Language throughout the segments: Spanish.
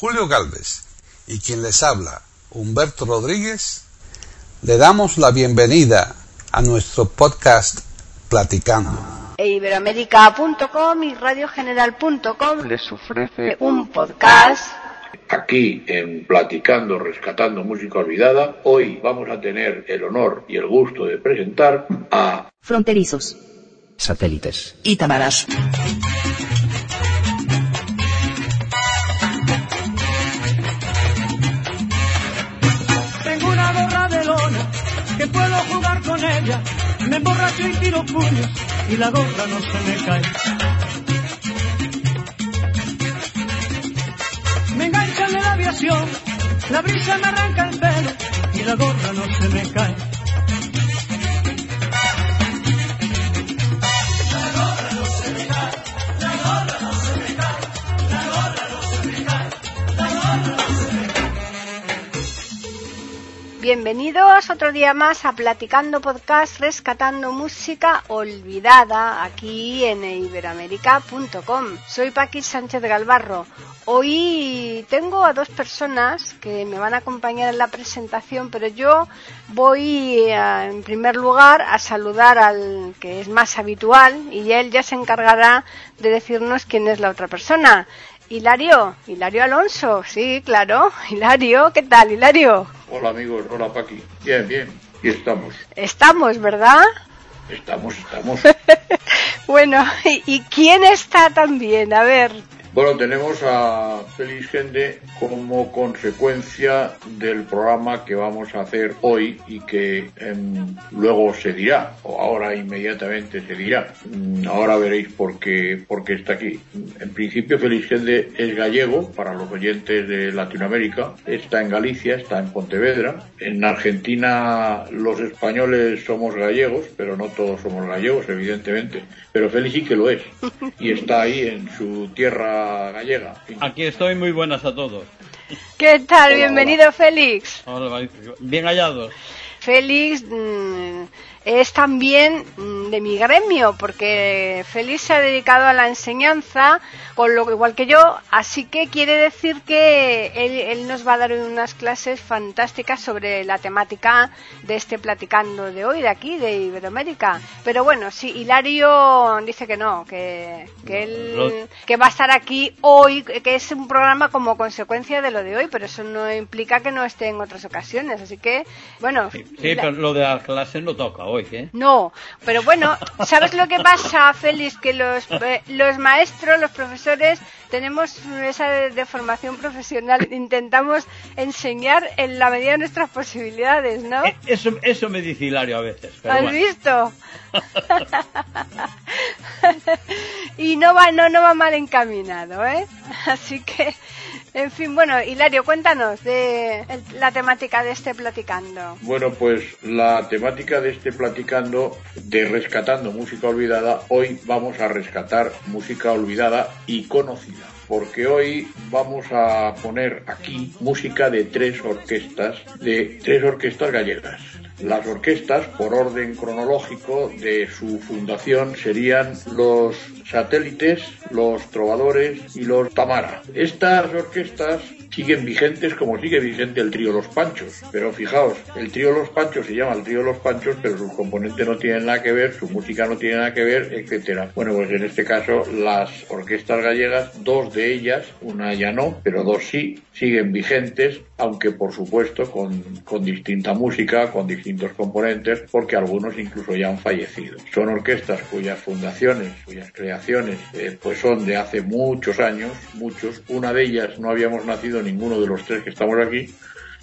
Julio Galvez y quien les habla, Humberto Rodríguez, le damos la bienvenida a nuestro podcast Platicando. E Iberoamérica.com y radiogeneral.com les ofrece un podcast Aquí en Platicando, Rescatando Música Olvidada, hoy vamos a tener el honor y el gusto de presentar a Fronterizos. satélites. Y Tamaras. Me emborracho y tiro puños y la gorra no se me cae. Me enganchan en la aviación, la brisa me arranca el pelo y la gorra no se me cae. Bienvenidos otro día más a Platicando Podcast Rescatando Música Olvidada aquí en iberoamérica.com. Soy Paqui Sánchez Galvarro. Hoy tengo a dos personas que me van a acompañar en la presentación, pero yo voy a, en primer lugar a saludar al que es más habitual y él ya se encargará de decirnos quién es la otra persona. Hilario, Hilario Alonso, sí, claro. Hilario, ¿qué tal, Hilario? Hola amigos, hola Paqui. Bien, bien, y estamos. Estamos, ¿verdad? Estamos, estamos. Bueno, ¿y, y quién está también? A ver, Bueno, tenemos a Félix Gende como consecuencia del programa que vamos a hacer hoy y que em, luego se dirá, o ahora inmediatamente se dirá. Mm, Ahora veréis por qué, por qué está aquí. En principio, Félix Gende es gallego, para los oyentes de Latinoamérica. Está en Galicia, está en Pontevedra. En Argentina los españoles somos gallegos, pero no todos somos gallegos, evidentemente. Pero Félix sí que lo es. Y está ahí en su tierra gallega. Aquí estoy, muy buenas a todos. ¿qué tal? Hola, Bienvenido, Félix. Hola, Bien hallados. Félix mm, es también mm, de mi gremio, porque Félix se ha dedicado a la enseñanza, con lo igual que yo, así que quiere decir que él, él nos va a dar unas clases fantásticas sobre la temática de este platicando de hoy, de aquí, de Iberoamérica. Pero bueno, sí, Hilario dice que no, que, que él que va a estar aquí hoy, que es un programa como consecuencia de lo de hoy, pero eso no implica que no esté en otras ocasiones, así que, bueno. Sí, sí, pero lo de la clase no toca hoy, ¿eh? No, pero bueno, ¿sabes lo que pasa, Félix? Que los, eh, los maestros, los profesores, tenemos esa de, de formación profesional, intentamos enseñar en la medida de nuestras posibilidades, ¿no? Eh, Eso, eso me dice Hilario a veces. pero ¿Has bueno. visto? y no va, no, no va mal encaminado, ¿eh? Así que, en fin, bueno, Hilario, cuéntanos de la temática de este platicando. Bueno, pues la temática de este platicando de rescatando música olvidada, hoy vamos a rescatar música olvidada y conocida. Porque hoy vamos a poner aquí música de tres orquestas, de tres orquestas gallegas. Las orquestas, por orden cronológico de su fundación, serían los satélites, los trovadores y los Tamara. Estas orquestas siguen vigentes como sigue vigente el trío Los Panchos. Pero fijaos, el trío Los Panchos se llama el trío Los Panchos, pero sus componentes no tienen nada que ver, su música no tiene nada que ver, etcétera. Bueno, pues en este caso las orquestas gallegas, dos de ellas, una ya no, pero dos sí, siguen vigentes, aunque por supuesto con, con distinta música, con componentes, porque algunos incluso ya han fallecido. Son orquestas cuyas fundaciones, cuyas creaciones, eh, pues son de hace muchos años, muchos. Una de ellas no habíamos nacido ninguno de los tres que estamos aquí,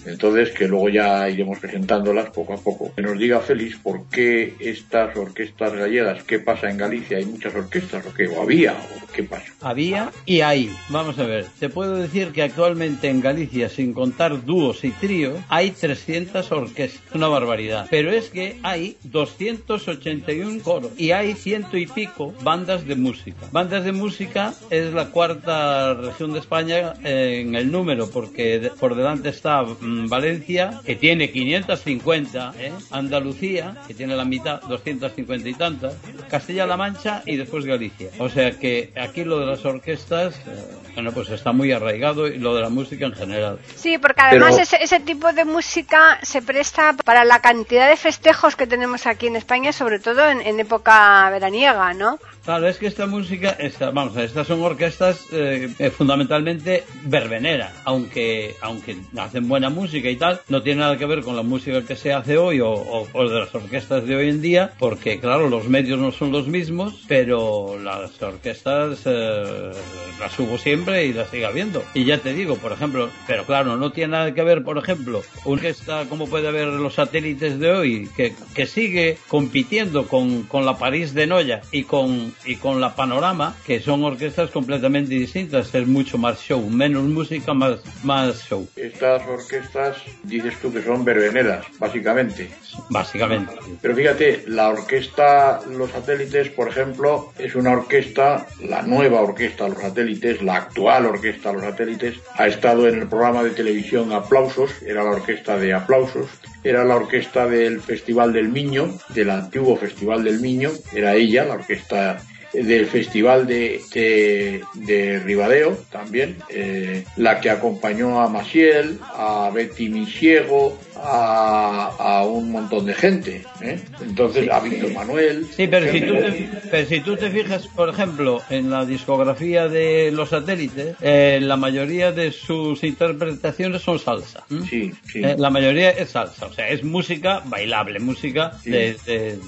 Entonces, que luego ya iremos presentándolas poco a poco. Que nos diga Félix por qué estas orquestas gallegas, qué pasa en Galicia, hay muchas orquestas, o qué, o había, o qué pasa. Había y hay. Vamos a ver, te puedo decir que actualmente en Galicia, sin contar dúos y tríos, hay 300 orquestas. Una barbaridad. Pero es que hay 281 coros y hay ciento y pico bandas de música. Bandas de música es la cuarta región de España en el número, porque por delante está mm, Valencia, que tiene 550, ¿eh? Andalucía, que tiene la mitad, 250 y tantas, Castilla-La Mancha y después Galicia. O sea que aquí lo de las orquestas, eh, Bueno, pues está muy arraigado y lo de la música en general. Sí, porque además Pero- ese, ese tipo de música se presta para la cantidad de festejos que tenemos aquí en España, sobre todo en, en época veraniega, ¿no? Claro, es que esta música, esta, vamos, a ver, estas son orquestas eh, eh, fundamentalmente verbenera, aunque aunque hacen buena música y tal, no tiene nada que ver con la música que se hace hoy o, o- o de las orquestas de hoy en día, porque claro, los medios no son los mismos, pero las orquestas eh, las hubo siempre y las sigue habiendo. Y ya te digo, por ejemplo, pero claro, no tiene nada que ver, por ejemplo, una orquesta como puede haber los satélites de hoy, que, que sigue compitiendo con, con la París de Noya y con, y con la Panorama, que son orquestas completamente distintas, es mucho más show, menos música, más, más show, Estas orquestas dices tú que son verbeneras, básicamente. básicamente. Pero fíjate, la orquesta Los Satélites, por ejemplo, es una orquesta, la nueva orquesta Los Satélites, la actual orquesta Los Satélites, ha estado en el programa de televisión Aplausos, era la orquesta de Aplausos, era la orquesta del Festival del Miño, del antiguo Festival del Miño, era ella, la orquesta del Festival de, de, de Ribadeo también, eh, la que acompañó a Maciel, a Betty Misiego, a, a un montón de gente. ¿eh? Entonces, a Víctor Manuel. Sí, pero si, tú te, pero si tú te fijas, por ejemplo, en la discografía de los satélites, eh, la mayoría de sus interpretaciones son salsa. Sí, sí. Eh, la mayoría es salsa, o sea, es música bailable, música Sí. de, de-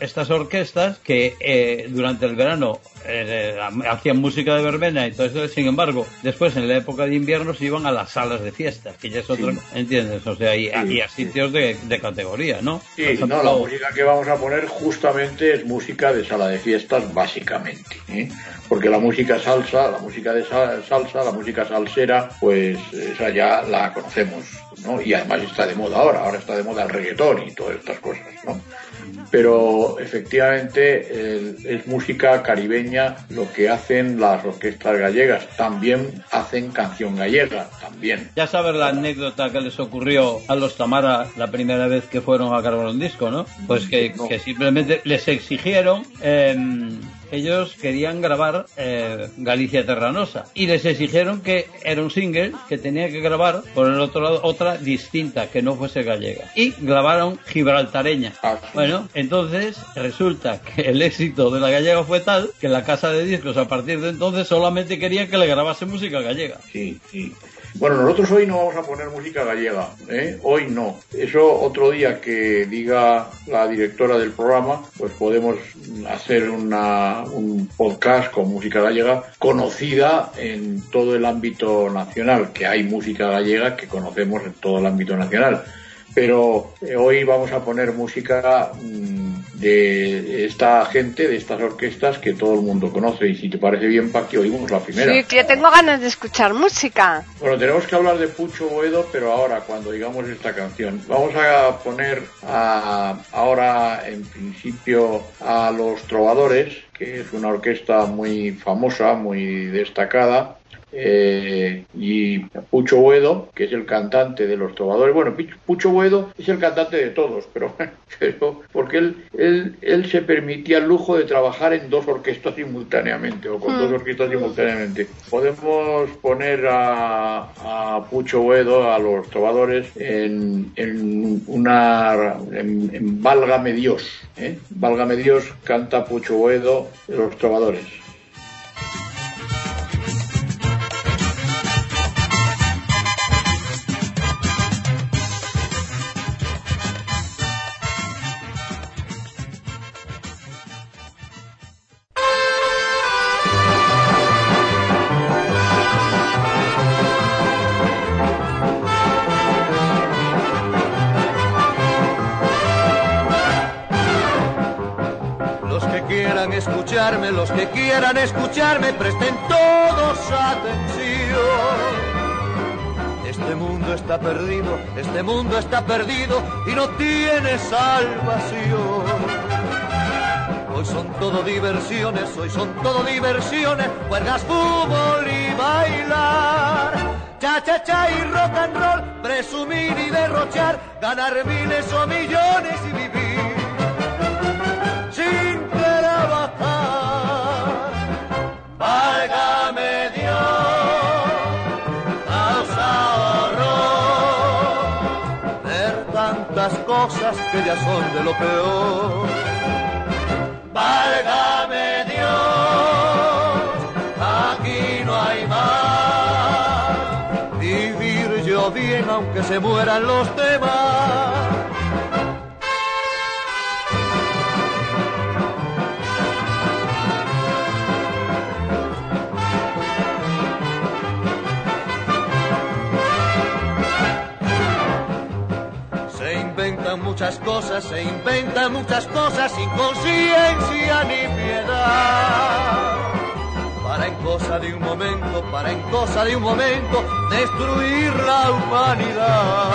estas orquestas que eh, durante el verano eh, hacían música de verbena y todo eso, sin embargo, después en la época de invierno se iban a las salas de fiesta, que ya es otra. ¿entiendes? O sea, y, a- Sí, y a sí. sitios de, de categoría, ¿no? Sí, ejemplo, no, la música que vamos a poner justamente es música de sala de fiestas, básicamente. ¿eh? Porque la música salsa, la música de sa- salsa, la música salsera, pues esa ya la conocemos, ¿no? Y además está de moda ahora, ahora está de moda el reggaetón y todas estas cosas, ¿no? Pero efectivamente es música caribeña lo que hacen las orquestas gallegas. También hacen canción gallega, también. Ya sabes la anécdota que les ocurrió a los Tamara la primera vez que fueron a grabar un disco, ¿no? Pues que, No. que simplemente les exigieron, eh, ellos querían grabar eh, Galicia Terranosa y les exigieron que era un single que tenía que grabar por el otro lado otra distinta que no fuese gallega y grabaron Gibraltareña. Ah. Bueno, entonces resulta que el éxito de la gallega fue tal que la casa de discos a partir de entonces solamente querían que le grabase música gallega. Sí, sí. Bueno, nosotros hoy no vamos a poner música gallega, ¿eh? Hoy no. Eso otro día que diga la directora del programa, pues podemos hacer una, un podcast con música gallega conocida en todo el ámbito nacional, que hay música gallega que conocemos en todo el ámbito nacional. Pero eh, hoy vamos a poner música mm, de esta gente, de estas orquestas que todo el mundo conoce. Y si te parece bien, Paqui, oímos la primera. Sí, que yo tengo ganas de escuchar música. Bueno, tenemos que hablar de Pucho Boedo, pero ahora, cuando digamos esta canción. Vamos a poner a- ahora, en principio, a Los Trovadores, que es una orquesta muy famosa, muy destacada. Eh, y Pucho Boedo, que es el cantante de los trovadores. Bueno, Pucho Boedo es el cantante de todos, pero, pero porque él, él, él se permitía el lujo de trabajar en dos orquestas simultáneamente, o con dos orquestas simultáneamente. Podemos poner a, a Pucho Boedo, a los trovadores, en, en una. En, en Válgame Dios. ¿eh? Válgame Dios canta Pucho Boedo de los trovadores. Escucharme, presten todos atención. Este mundo está perdido, este mundo está perdido y no tiene salvación. Hoy son todo diversiones, hoy son todo diversiones, juegas fútbol y bailar. Cha cha cha y rock and roll, presumir y derrochar, ganar miles o millones y vivir cosas que ya son de lo peor. Válgame Dios, aquí no hay más. Vivir yo bien aunque se mueran los demás. Muchas cosas, se inventan muchas cosas sin conciencia ni piedad. Para en cosa de un momento, para en cosa de un momento, destruir la humanidad.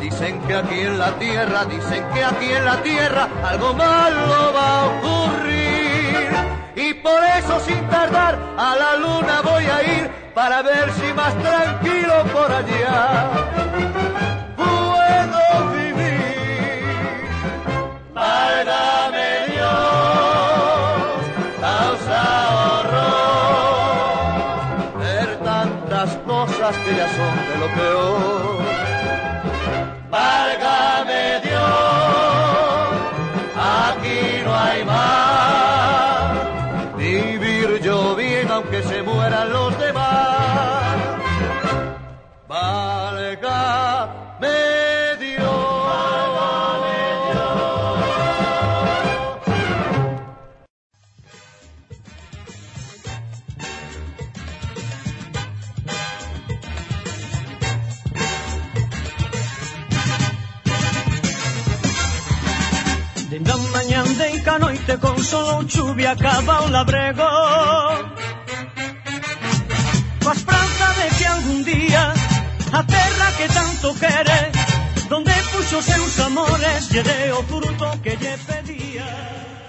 Dicen que aquí en la tierra, dicen que aquí en la tierra algo malo va a ocurrir. Y por eso sin tardar a la luna voy a ir para ver si más tranquilo por allá que ya son de lo peor. Válgame Dios, aquí no hay más. Noite con solo chuvia acaba o labrego Coa esperanza de que algún día A terra que tanto quere Donde puxo seus amores Lle dé o fruto que lle pedía.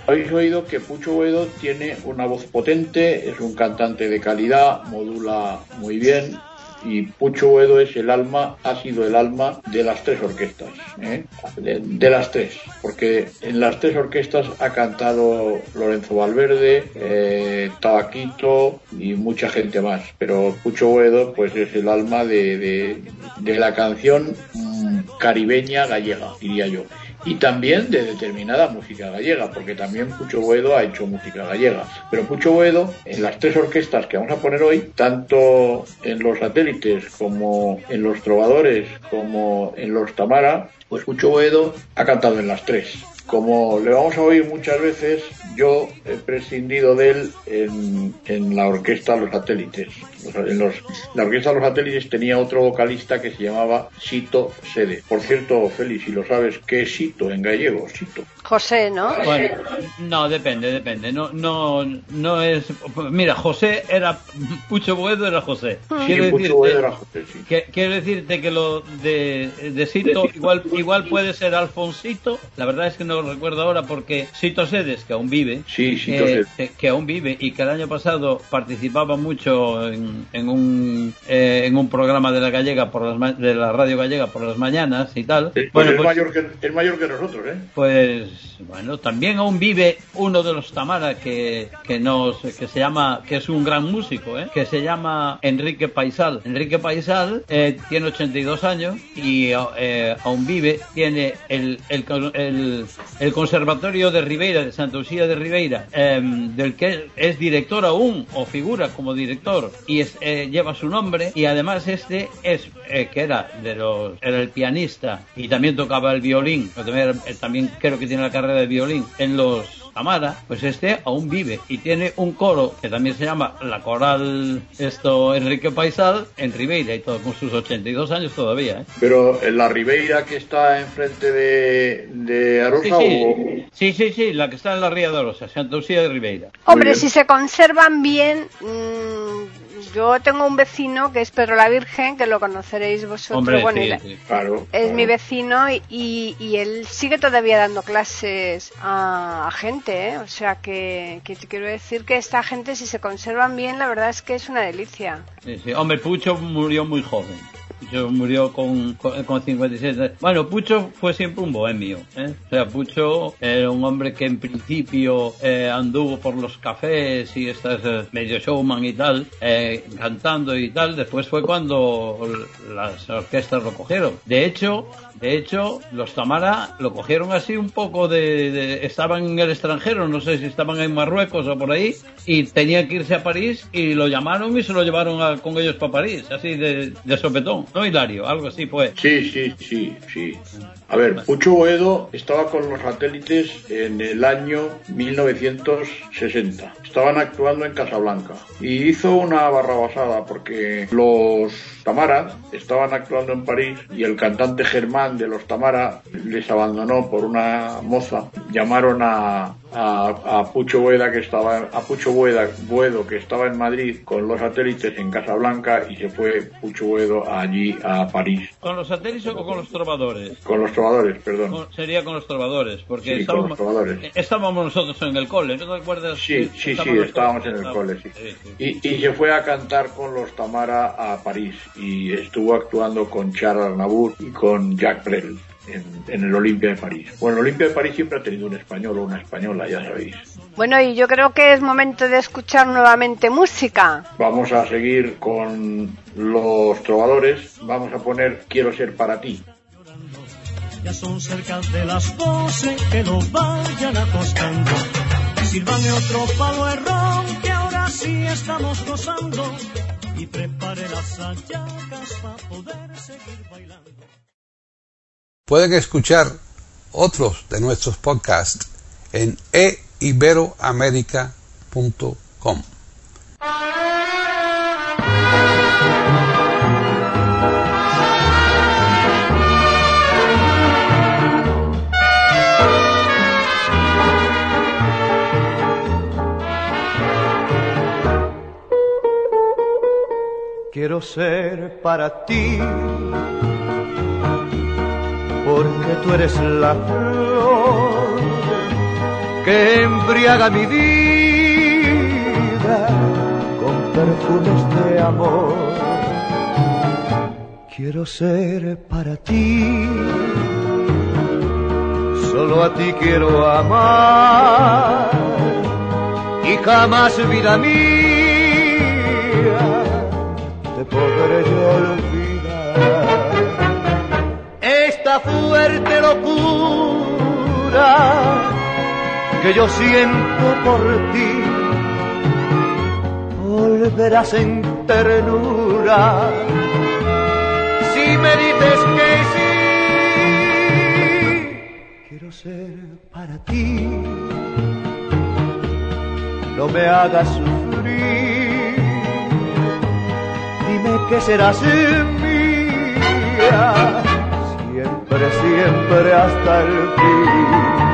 Habéis oído que Pucho Boedo tiene una voz potente, es un cantante de calidad, modula muy bien y Pucho Boedo es el alma, ha sido el alma de las tres orquestas, ¿eh? de, las tres, porque en las tres orquestas ha cantado Lorenzo Valverde, eh, Tabaquito y mucha gente más, pero Pucho Boedo pues es el alma de la canción mm, caribeña gallega, diría yo y también de determinada música gallega, porque también Pucho Boedo ha hecho música gallega. Pero Pucho Boedo, en las tres orquestas que vamos a poner hoy, tanto en los satélites como en los trovadores, como en los Tamara, pues Pucho Boedo ha cantado en las tres. Como le vamos a oír muchas veces, yo he prescindido de él en, en la orquesta Los Satélites. En los- la orquesta Los Satélites tenía otro vocalista que se llamaba Sito Sede. Por cierto, Félix, si lo sabes, ¿qué es Sito en gallego? Sito. José, ¿no? Bueno, no, depende, depende. No, no, no es. Mira, José era. Pucho Boedo era José. Quiero Pucho decirte, Boedo era José, sí. que- quiero decirte que lo de, de Sito igual, igual puede ser Alfonsito. La verdad es que no lo recuerdo ahora porque Sito Sedes, que aún vive. Sí, Sito eh, Sedes. que aún vive y que el año pasado participaba mucho en, en un eh, en un programa de la gallega por las de la radio gallega por las mañanas y tal Pues bueno es, pues, mayor que, es mayor que nosotros, ¿eh? pues bueno, también aún vive uno de los Tamara que, que nos que se llama que es un gran músico, ¿eh? que se llama Enrique Paisal. Enrique Paisal eh, tiene 82 años y eh, aún vive, tiene el, el, el, el Conservatorio de Ribeira, de Santa Lucía de Ribeira, eh, del que es director aún o figura como director y es, eh, lleva su nombre y además este es eh, que era de los era el pianista y también tocaba el violín, también, era- eh, también creo que tiene la carrera de violín en los Amara, pues este aún vive y tiene un coro que también se llama la coral esto Enrique Paisal en Ribeira y todo con sus 82 años todavía, ¿eh? Pero en la Ribeira que está enfrente de, de Sí, Arosa o... sí, sí, sí, sí, la que está en la Ría de Orosa, Santa Lucía de Ribeira. Hombre, si se conservan bien, mm, yo tengo un vecino que es Pedro la Virgen, que lo conoceréis vosotros. Hombre, bueno, y sí, la- sí. Claro. Es claro. mi vecino y, y él sigue todavía dando clases a, a gente, ¿eh? O sea que, que te quiero decir que esta gente, si se conservan bien, la verdad es que es una delicia. Sí, sí. Hombre, Pucho murió muy joven. Pucho murió con, con, con 56. Bueno, Pucho fue siempre un bohemio. ¿eh? O sea, Pucho era un hombre que en principio eh, anduvo por los cafés y estas eh, medio showman y tal, eh, cantando y tal. Después fue cuando las orquestas lo cogieron. De hecho, de hecho, los Tamara lo cogieron así un poco de, de- estaban en el extranjero, no sé si estaban en Marruecos o por ahí, y tenían que irse a París y lo llamaron y se lo llevaron a- con ellos para París, así de, de sopetón, ¿no, Hilario? Algo así fue. Sí, sí, sí, sí. A ver, Pucho Boedo estaba con los satélites en el año 1960. Estaban actuando en Casablanca y hizo una barrabasada porque los Tamara estaban actuando en París y el cantante Germán de los Tamara les abandonó por una moza. Llamaron a, a, a Pucho Boeda que estaba a Pucho Boeda, Boedo que estaba en Madrid con los satélites en Casablanca y se fue Pucho Boedo allí a París ¿Con los satélites o con los trovadores? con los trovadores, perdón. Con- sería con los trovadores, porque Sí, con los trovadores. estábamos nosotros en el cole, ¿no te acuerdas? Sí, sí, sí, Estábamos en el cole, sí. sí, sí. Y, y se fue a cantar con los Tamara a París y estuvo actuando con Charles Aznavour y con Jacques Brel en, en el Olimpia de París. Bueno, el Olimpia de París siempre ha tenido un español o una española, ya sabéis. Bueno, y yo creo que es momento de escuchar nuevamente música. Vamos a seguir con los trovadores. Vamos a poner Quiero ser para ti. Ya son cerca de las doce que lo vayan acostando. Sírvame otro palo de ron que ahora sí estamos gozando. Y prepare las hallacas para poder seguir bailando. Pueden escuchar otros de nuestros podcasts en eiberoamerica.com. Quiero ser para ti, porque tú eres la flor que embriaga mi vida con perfumes de amor. Quiero ser para ti, solo a ti quiero amar y jamás vida mía te podré yo olvidar. Que yo siento por ti, volverás en ternura si me dices que sí. Quiero ser para ti, no me hagas sufrir dime que serás mía, siempre, siempre hasta el fin.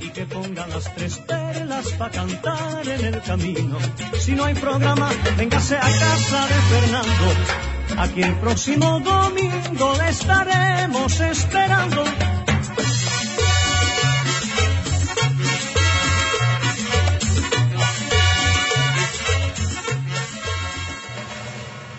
Y que pongan las tres perlas para cantar en el camino. Si no hay programa, véngase a casa de Fernando. Aquí el próximo domingo le estaremos esperando.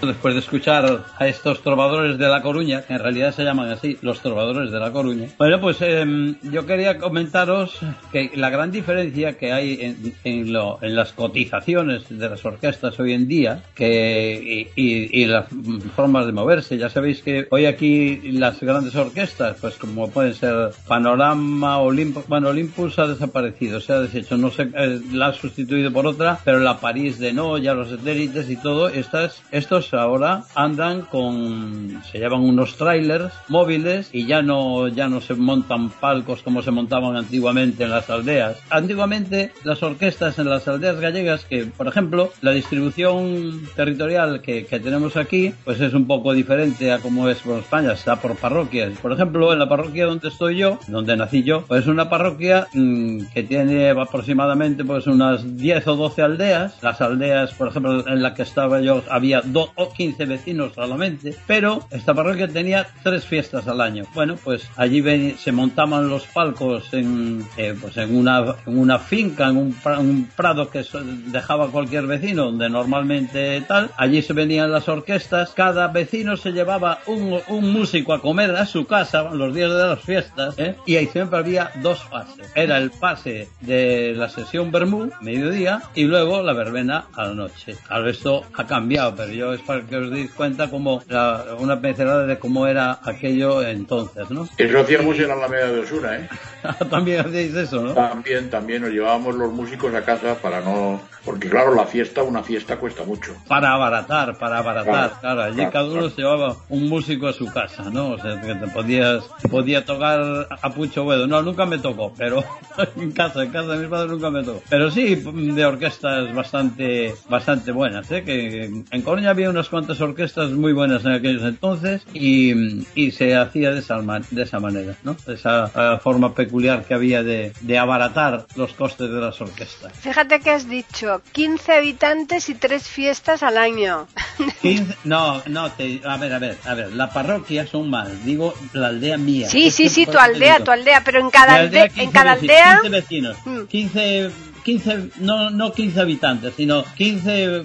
Después de escuchar a estos trovadores de La Coruña, que en realidad se llaman así, los trovadores de La Coruña, bueno, pues em, yo quería comentaros que la gran diferencia que hay en, en, lo, en las cotizaciones de las orquestas hoy en día que, y, y, y, las formas de moverse, ya sabéis que hoy aquí las grandes orquestas, pues como pueden ser Panorama, Olympus, bueno, Olympus ha desaparecido, se ha deshecho, no sé, eh, la ha sustituido por otra, pero la París de No, ya los satélites y todo, estas, estos ahora andan con, se llevan unos trailers móviles y ya no, ya no se montan palcos como se montaban antiguamente en las aldeas. Antiguamente las orquestas en las aldeas gallegas, que por ejemplo la distribución territorial que, que tenemos aquí, pues es un poco diferente a como es por España, está por parroquias. Por ejemplo, en la parroquia donde estoy yo, donde nací yo, pues es una parroquia mmm, que tiene aproximadamente pues unas 10 o 12 aldeas. Las aldeas, por ejemplo, en la que estaba yo había 2 o 15 vecinos solamente, pero esta parroquia tenía tres fiestas al año. Bueno, pues allí ven, se montaban los palcos en, eh, pues en, una, en una finca, en un, un prado que dejaba cualquier vecino, donde normalmente tal. Allí se venían las orquestas, cada vecino se llevaba un, un músico a comer a su casa los días de las fiestas, ¿eh? y ahí siempre había dos pases. Era el pase de la sesión Bermú, mediodía, y luego la verbena a la noche. Claro, esto ha cambiado, pero yo para que os deis cuenta como la, una pincelada de cómo era aquello entonces, ¿no? Eso hacíamos en la Alameda de Osuna, ¿eh? también hacéis eso, ¿no? También, también nos llevábamos los músicos a casa para no... Porque claro, la fiesta, una fiesta cuesta mucho. Para abaratar, para abaratar, claro. claro allí claro, cada uno claro. se llevaba un músico a su casa, ¿no? O sea, que te podías, podía tocar a Pucho Buedo. No, nunca me tocó, pero en casa, en casa de mis padres nunca me tocó. Pero sí, de orquestas bastante, bastante buenas, ¿eh? Que en Coruña había unas cuantas orquestas muy buenas en aquellos entonces y, y se hacía de esa, de esa manera, ¿no? Esa uh, forma peculiar que había de, de abaratar los costes de las orquestas. Fíjate que has dicho 15 habitantes y tres fiestas al año. 15, no, no, te, a ver, a ver, a ver, la parroquia son más, digo la aldea mía. Sí, sí, sí, tu aldea, tu aldea, pero en cada aldea, en cada aldea 15 vecinos, 15 15, no, no 15 habitantes, sino 15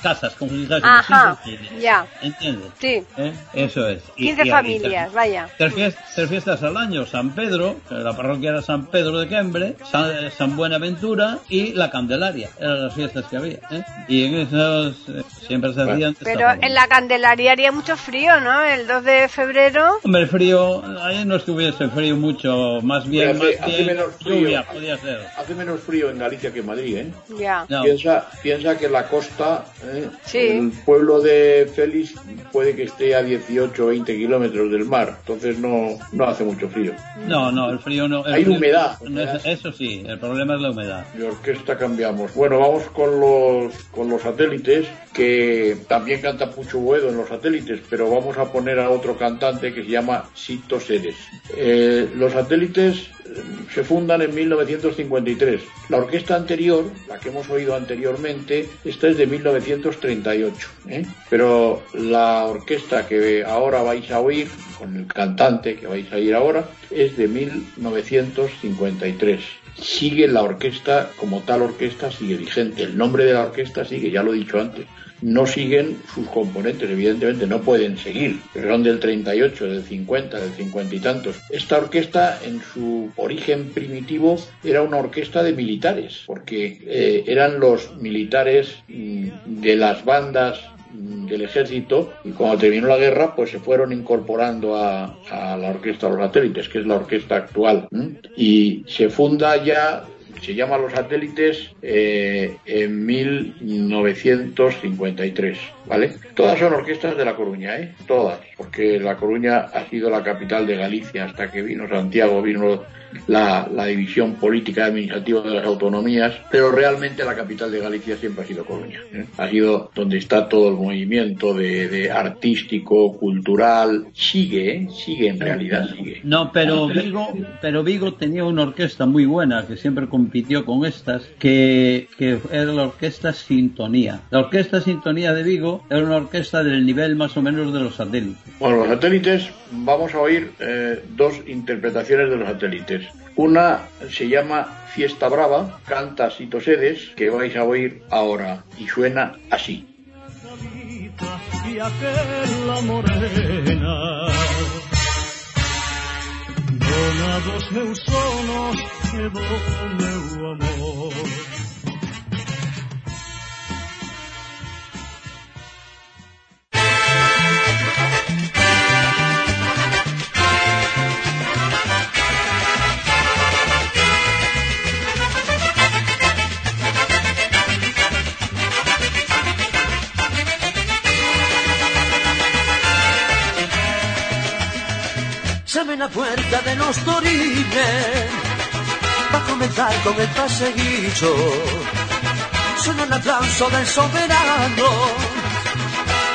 casas, como si Ajá, ya. ¿Entiendes? Sí. ¿Eh? Eso es. 15 y, familias, y, vaya. Tres fiestas, tres fiestas, al año, San Pedro, la parroquia era San Pedro de Quembre, San, San Buenaventura y la Candelaria, eran las fiestas que había. ¿eh? Y en esos eh, siempre se hacían... Pero en la Candelaria haría mucho frío, ¿no? El 2 de febrero... Hombre, el frío, ahí no estuviese frío mucho, más bien, hace, más hace bien menos frío, lluvia podía ser. Hace menos frío en Galicia que Madrid, ¿eh? Ya. No. Piensa, piensa que la costa, ¿eh? Sí. el pueblo de Félix puede que esté a 18 o 20 kilómetros del mar, entonces no, no hace mucho frío. No, no, el frío no. el Hay frío- humedad. Eso sí, el problema es la humedad. De orquesta cambiamos. Bueno, vamos con los, con los satélites, que también canta Pucho Boedo en los satélites, pero vamos a poner a otro cantante que se llama Sito Seres. Eh, los satélites se fundan en 1953. La orquesta anterior, la que hemos oído anteriormente, esta es de 1938. ¿eh? Pero la orquesta que ahora vais a oír, con el cantante que vais a oír ahora, es de 1953 sigue la orquesta, como tal orquesta, sigue vigente. El nombre de la orquesta sigue, ya lo he dicho antes. No siguen sus componentes, evidentemente no pueden seguir, son del 38, del 50, del 50 y tantos. Esta orquesta, en su origen primitivo, era una orquesta de militares, porque eh, eran los militares de las bandas del ejército y cuando terminó la guerra pues se fueron incorporando a, a la orquesta Los Satélites, que es la orquesta actual. Y se funda ya, se llama Los Satélites eh, en 1953, ¿vale? Todas son orquestas de La Coruña, ¿eh? Todas, porque La Coruña ha sido la capital de Galicia hasta que vino Santiago, vino la, la división política administrativa de las autonomías, pero realmente la capital de Galicia siempre ha sido Coruña. ¿eh? Ha sido donde está todo el movimiento de, de artístico, cultural, sigue, ¿eh? sigue en realidad, sigue. No, pero Vigo, pero Vigo tenía una orquesta muy buena que siempre compitió con estas, que, que era la orquesta Sintonía. La orquesta Sintonía de Vigo era una orquesta del nivel más o menos de los satélites. Bueno, los satélites, vamos a oír eh, dos interpretaciones de los satélites. Una se llama Fiesta Brava, canta Sito Sedes, que vais a oír ahora, y suena así. y sabía que la morena Donados meus sonos meu amor la puerta de los torines va a comenzar con el paseguillo. Suena el aplauso del soberano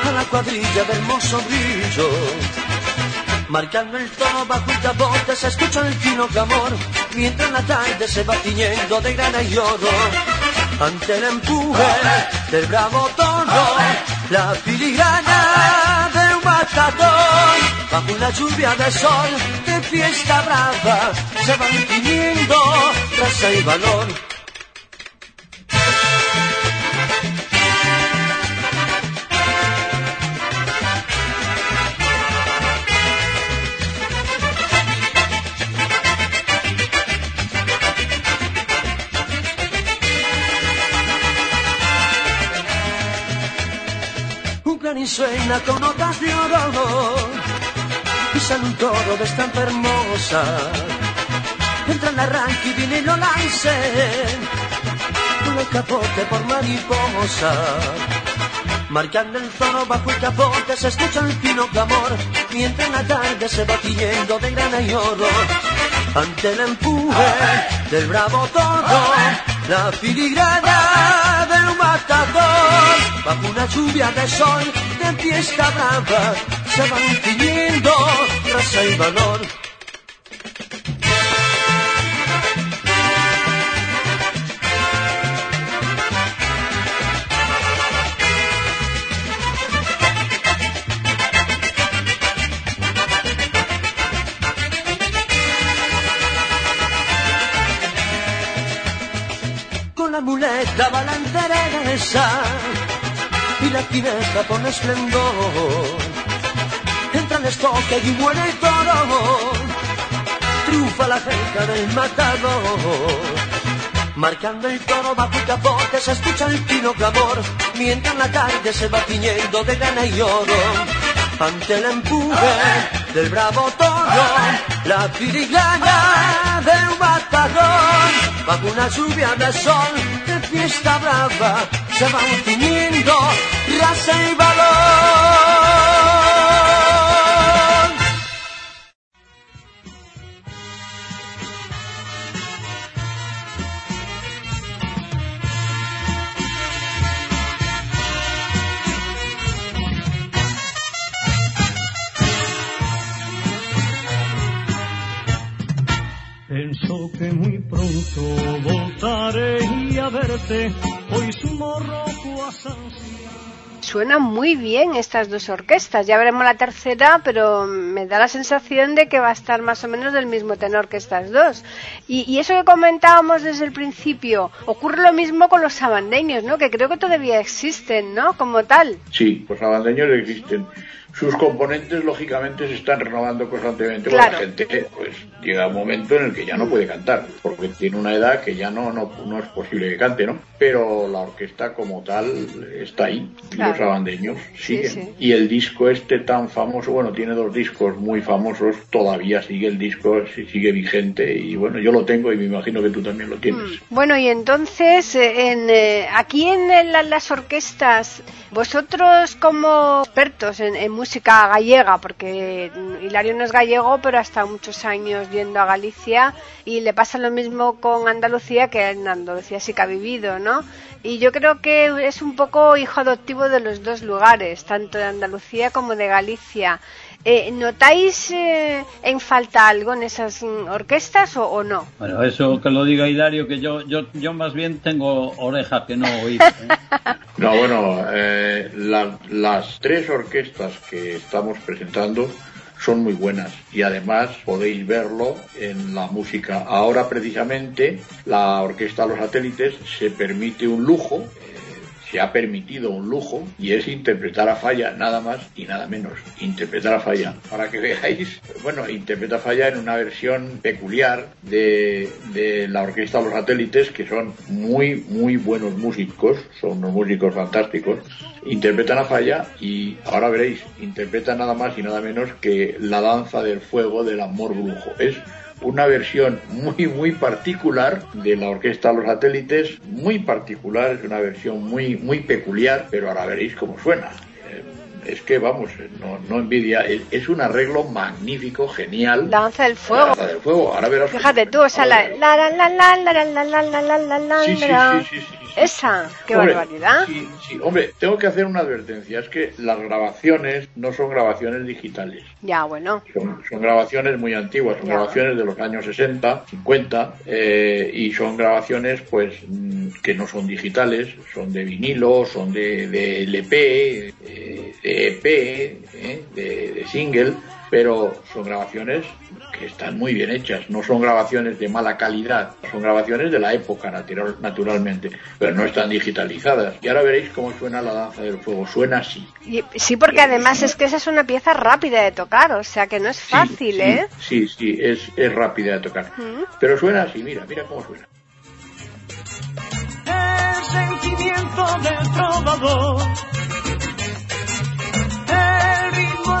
a la cuadrilla del hermoso brillo. Marcando el tono bajo el capote se escucha el fino clamor mientras la tarde se va tiñendo de grana y oro. Ante el empuje del bravo tono, la filigrana de un matador bajo una lluvia de sol de fiesta brava se van imprimiendo raza y valor. Un clarín suena con notas de oro pisan un toro de estampa hermosa. Entra en arranque y lo lance, con el capote por mariposa. Marcando el toro bajo el capote se escucha el fino clamor, mientras en la tarde se va tiñendo de grana y oro. Ante el empuje del bravo toro, la filigrana del matador, bajo una lluvia de sol de fiesta brava, se van tiñendo raza y valor. Con la muleta la entereza y la fineza con esplendor el estoque y muere el toro. Triunfa la gente del matador. Marcando el toro bajo capote se escucha el fino clamor, mientras la tarde se va tiñendo de gana y oro. Ante el empuje del bravo toro, la filigrana del matador, bajo una lluvia de sol de fiesta brava, se van tiñendo raza y valor. Penso que muy pronto voltaré y a verte, pois un morro coas ansias. Suenan muy bien estas dos orquestas. Ya veremos la tercera, pero me da la sensación de que va a estar más o menos del mismo tenor que estas dos. Y, y eso que comentábamos desde el principio, ocurre lo mismo con los sabandeños, ¿no? Que creo que todavía existen, ¿no? Como tal. Sí, los sabandeños existen. Sus componentes, lógicamente, se están renovando constantemente. Claro. La gente, pues, llega un momento en el que ya no puede cantar, porque tiene una edad que ya no, no, no es posible que cante, ¿no? Pero la orquesta como tal está ahí, Claro. los sabandeños Sí, siguen. sí. Y el disco este tan famoso, bueno, tiene dos discos muy famosos, todavía sigue el disco, sí, sigue vigente, y bueno, yo lo tengo y me imagino que tú también lo tienes. Mm. Bueno, y entonces, eh, en, eh, aquí en el- las orquestas, vosotros como expertos en, en música gallega, porque Hilario no es gallego, pero ha estado muchos años yendo a Galicia y le pasa lo mismo con Andalucía, que en Andalucía sí que ha vivido, ¿no? Y yo creo que es un poco hijo adoptivo de los dos lugares, tanto de Andalucía como de Galicia. Eh, ¿Notáis eh, en falta algo en esas mm, orquestas o, o no? Bueno, eso que lo diga Hilario, que yo, yo, yo más bien tengo oreja que no oído. ¿eh? No, bueno, eh, la- las tres orquestas que estamos presentando son muy buenas y además podéis verlo en la música. Ahora precisamente la orquesta Los Satélites se permite un lujo, se ha permitido un lujo y es interpretar a Falla nada más y nada menos. Interpretar a Falla. Para que veáis, bueno, interpreta a Falla en una versión peculiar de, de la Orquesta Los Satélites, que son muy, muy buenos músicos, son unos músicos fantásticos. Interpretan a Falla y ahora veréis, interpreta nada más y nada menos que La Danza del Fuego del Amor Brujo. Es una versión muy muy particular de la orquesta Los Satélites, muy particular, es una versión muy muy peculiar, pero ahora veréis cómo suena. Eh, Es que vamos, no, no envidia, es, es un arreglo magnífico, genial. La danza del La fuego. danza del fuego, ahora verás. Fíjate tú, o sea, la la la la la la la la la la la la sí, la. sí, sí, sí, sí. Esa, qué Hombre, barbaridad. Sí, sí. Hombre, tengo que hacer una advertencia, es que las grabaciones no son grabaciones digitales. Ya, bueno. Son, son grabaciones muy antiguas, son Ya. grabaciones de los años 60, 50, eh, y son grabaciones pues mm, que no son digitales, son de vinilo, son de, de LP, eh, de EP, eh, de, de single, pero son grabaciones que están muy bien hechas, no son grabaciones de mala calidad, son grabaciones de la época natural- naturalmente, pero no están digitalizadas. Y ahora veréis cómo suena la danza del fuego, suena así. Y- sí, porque además es que esa es una pieza rápida de tocar, o sea que no es fácil, sí, ¿eh? Sí, sí, es, es rápida de tocar. Mm. Pero suena así, mira, mira cómo suena. el sentimiento del trovador, el ritmo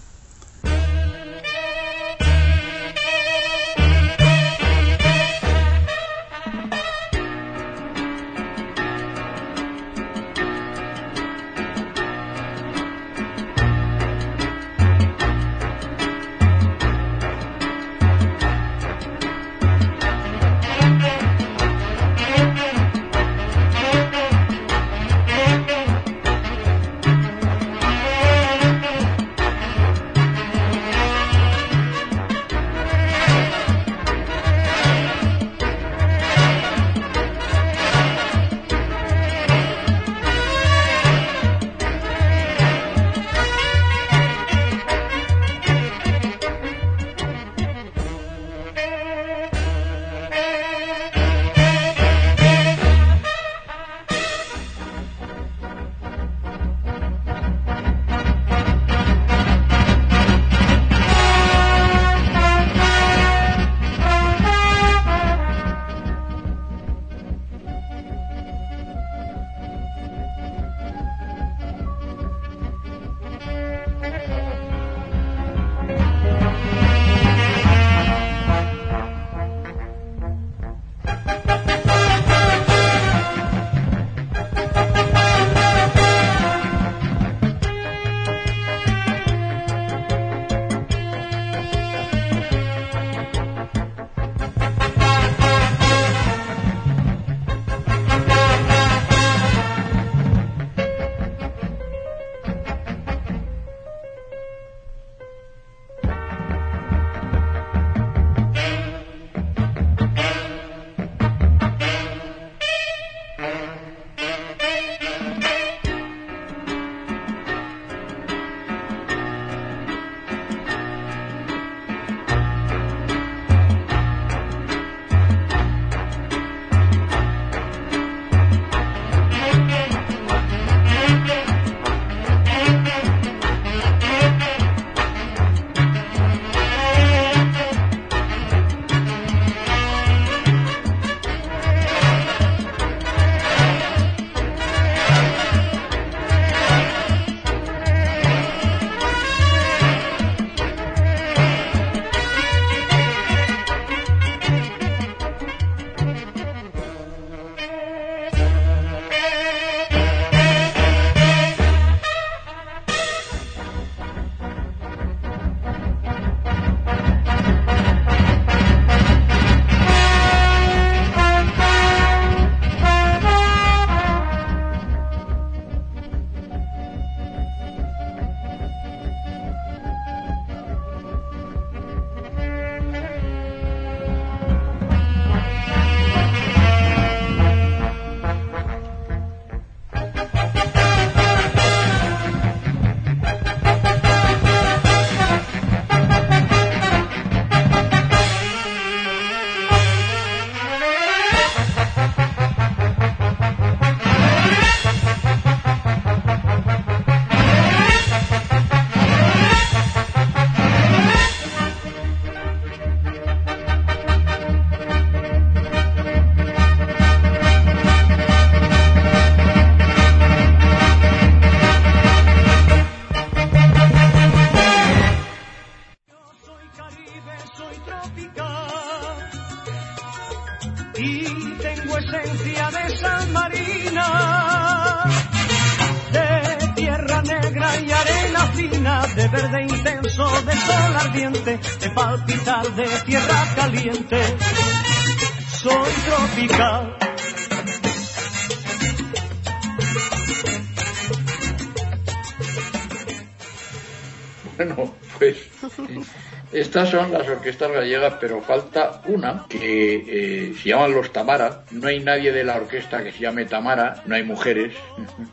estas son las orquestas gallegas, pero falta una que eh, se llaman los Tamara. No hay nadie de la orquesta que se llame Tamara, no hay mujeres,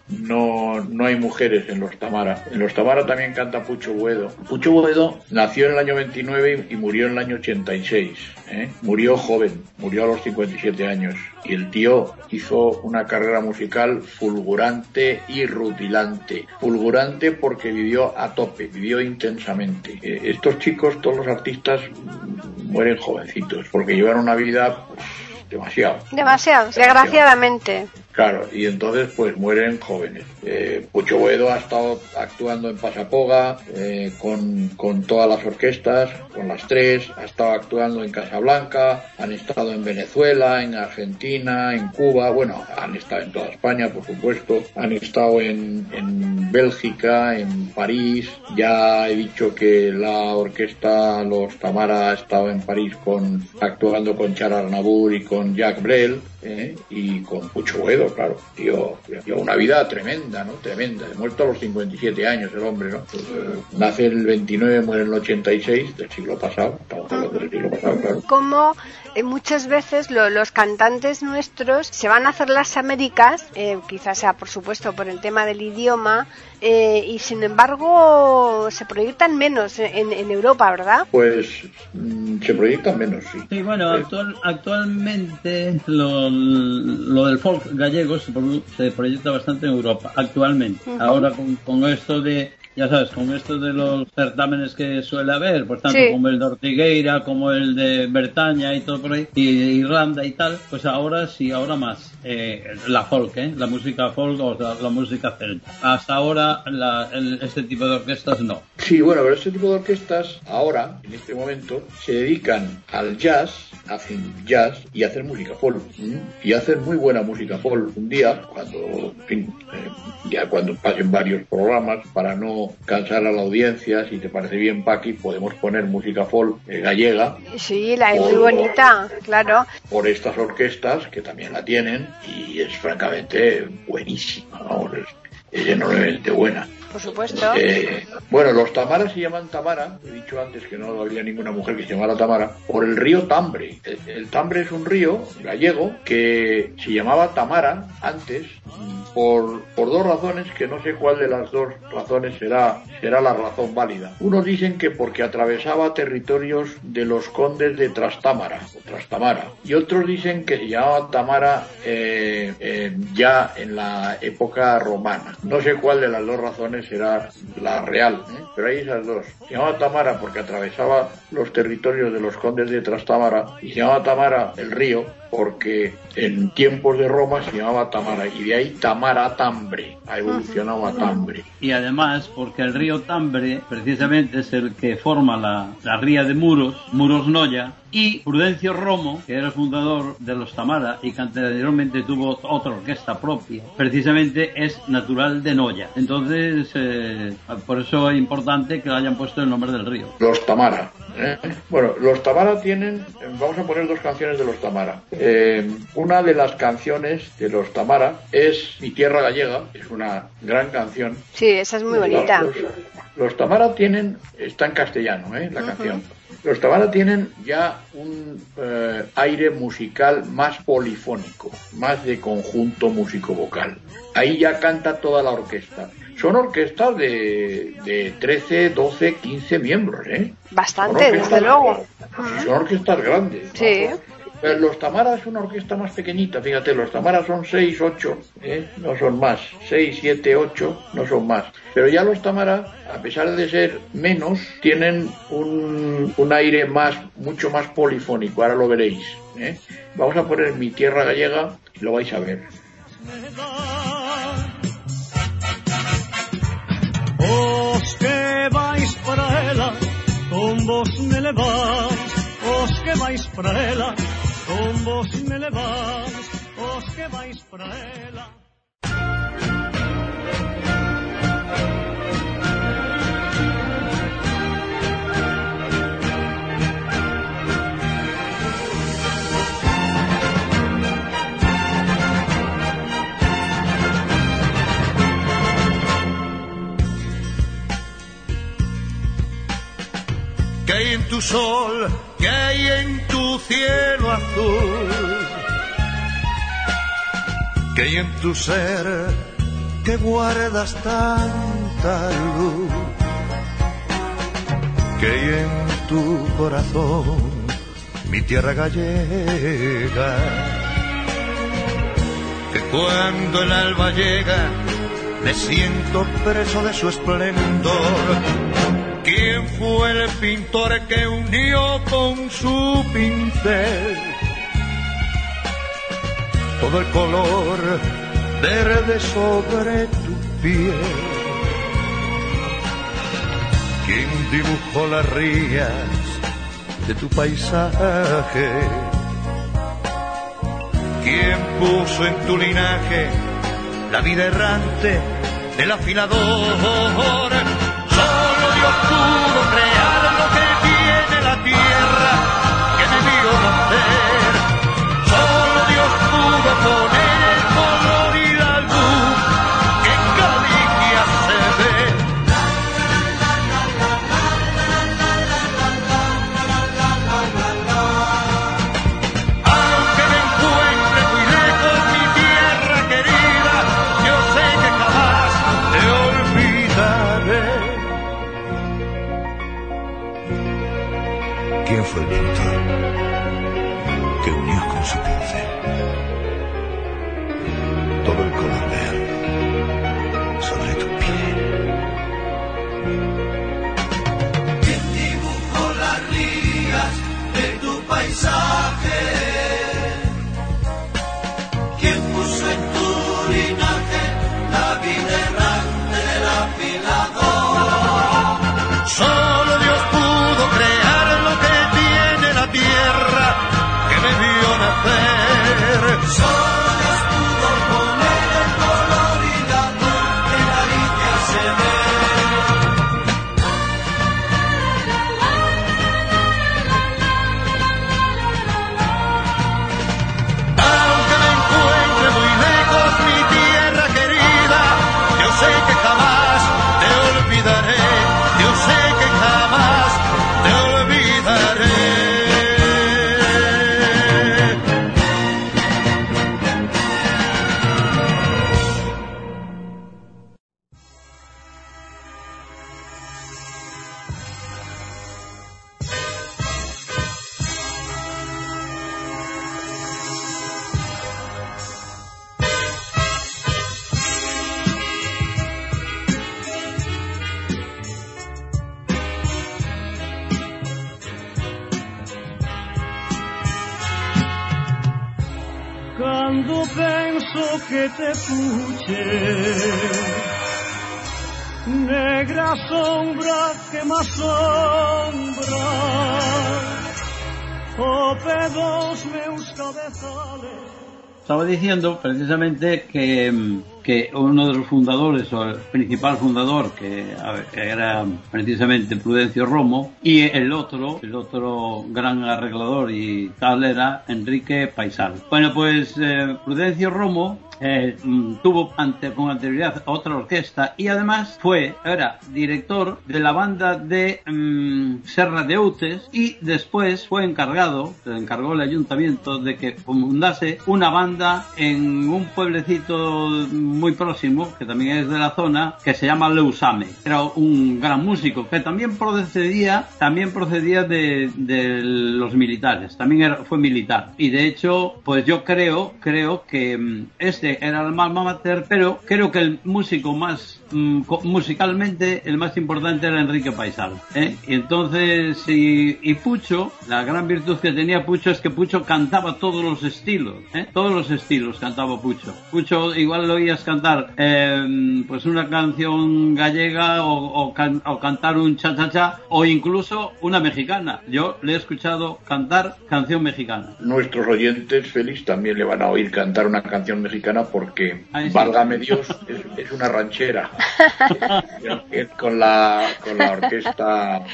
no, no hay mujeres en los Tamara. En los Tamara también canta Pucho Buedo. Pucho Buedo nació en el año 29 y murió en el año 86. ¿eh? Murió joven, murió a los 57 años. Y el tío hizo una carrera musical fulgurante y rutilante. Fulgurante porque vivió a tope, vivió intensamente. Eh, estos chicos, todos los artistas, mueren jovencitos porque llevan una vida pues, demasiado. Demasiado, desgraciadamente. Claro, y entonces pues mueren jóvenes. Eh, Pucho Boedo ha estado actuando en Pasapoga eh, con, con todas las orquestas, con las tres, ha estado actuando en Casablanca, han estado en Venezuela, en Argentina, en Cuba, bueno, han estado en toda España, por supuesto, han estado en, en Bélgica, en París, ya he dicho que la orquesta Los Tamara ha estado en París con, actuando con Char Arnabur y con Jacques Brel, eh, y con Pucho claro, tío, tío, una vida tremenda, ¿no? Tremenda, muerto a los 57 años el hombre, ¿no? Pues, eh, nace en el 29, muere en el 86 del siglo pasado, estamos hablando del siglo pasado, claro. Como eh, muchas veces lo- los cantantes nuestros se van a hacer las Américas, eh, quizás sea por supuesto por el tema del idioma, eh, y sin embargo se proyectan menos en, en Europa, ¿verdad? Pues mm, se proyectan menos, sí. Sí, bueno, actual- actualmente lo, lo del folk gallego se, produ- se proyecta bastante en Europa, actualmente. Ahora con, con esto de, ya sabes, con esto de los certámenes que suele haber, por tanto, Sí. como el de Ortigueira, como el de Bertaña y todo por ahí, y Irlanda y tal, pues ahora sí, ahora más. eh, la folk, ¿eh? La música folk o la, la música celta. Hasta ahora la- el- este tipo de orquestas no. Sí, bueno, pero este tipo de orquestas ahora, en este momento, se dedican al jazz, hacen jazz y hacen música folk. Y hacen muy buena música folk. Un día, cuando, en fin, eh, ya cuando pasen varios programas, para no cansar a la audiencia, si te parece bien, Paqui, podemos poner música folk eh, gallega Sí, la es muy bonita, claro. por estas orquestas, que también la tienen, y es francamente buenísima, es, es enormemente buena. Por supuesto. Eh, bueno, los Tamara se llaman Tamara, he dicho antes que no había ninguna mujer que se llamara Tamara, por el río Tambre. El, el Tambre es un río gallego que se llamaba Tamara antes mm, por, por dos razones que no sé cuál de las dos razones será, será la razón válida. Unos dicen que porque atravesaba territorios de los condes de Trastámara, o Trastamara, y otros dicen que se llamaba Tamara eh, eh, ya en la época romana. No sé cuál de las dos razones será la real, ¿eh? pero hay esas dos. Se llamaba Tamara porque atravesaba los territorios de los condes de Trastámara y se llamaba Tamara el río porque en tiempos de Roma se llamaba Tamara y de ahí Tamara Tambre, ha evolucionado a Tambre. Y además, porque el río Tambre precisamente es el que forma la, la ría de Muros, Muros Noya, y Prudencio Romo, que era el fundador de los Tamara y que anteriormente tuvo otra orquesta propia, precisamente es natural de Noya. Entonces, eh, por eso es importante que hayan puesto el nombre del río. Los Tamara. ¿eh? Bueno, los Tamara tienen, vamos a poner dos canciones de los Tamara. Eh, una de las canciones de los Tamara es Mi Tierra Gallega, es una gran canción. Sí, esa es muy bonita. Los, los Tamara tienen, está en castellano, ¿eh? la canción. Los Tamara tienen ya un eh, aire musical más polifónico, más de conjunto músico-vocal. Ahí ya canta toda la orquesta. Son orquestas de, de 13, 12, 15 miembros, ¿eh? Bastante, desde luego. Son orquestas grandes. ¿no? Sí. Pero los Tamara es una orquesta más pequeñita, fíjate, los Tamara son 6, 8, ¿eh? no son más. 6, 7, 8, no son más. Pero ya los Tamara, a pesar de ser menos, tienen un, un aire más, mucho más polifónico, ahora lo veréis. ¿eh? Vamos a poner mi tierra gallega y lo vais a ver. Os que vais para ela, con vos me levais. Os que vais para ela, con vos me levais. Os que vais para ela. Hay en tu sol? ¿Qué hay en tu cielo azul? ¿Qué hay en tu ser que guardas tanta luz? ¿Qué hay en tu corazón, mi tierra gallega? Que cuando el alba llega, me siento preso de su esplendor. ¿Quién fue el pintor que unió con su pincel todo el color verde sobre tu piel? ¿Quién dibujó las rías de tu paisaje? ¿Quién puso en tu linaje la vida errante del afilador? Solo Dios pudo el principal fundador, que era precisamente Prudencio Romo, y el otro, el otro gran arreglador y tal era Enrique Paisal. Bueno, pues eh, Prudencio Romo eh, mm, tuvo ante, con anterioridad otra orquesta y además fue, era director de la banda de mm, Serra de Outes y después fue encargado, se encargó el ayuntamiento de que fundase una banda en un pueblecito muy próximo, que también es de la zona, que se llama Leusame. Era un gran músico que también procedía, también procedía de, de los militares, también era- fue militar. Y de hecho, pues yo creo, creo que mm, era el alma mater, pero creo que el músico más mm, musicalmente el más importante era Enrique Paisal. ¿eh? Y entonces, y, Pucho, la gran virtud que tenía Pucho es que Pucho cantaba todos los estilos, ¿eh? todos los estilos cantaba Pucho. Pucho igual lo oías cantar eh, pues una canción gallega o, o can- o cantar un cha-cha-cha o incluso una mexicana. Yo le he escuchado cantar canción mexicana. Nuestros oyentes, Félix, también le van a oír cantar una canción mexicana porque, Ahí sí. válgame Dios, es, es una ranchera. con, la, con la orquesta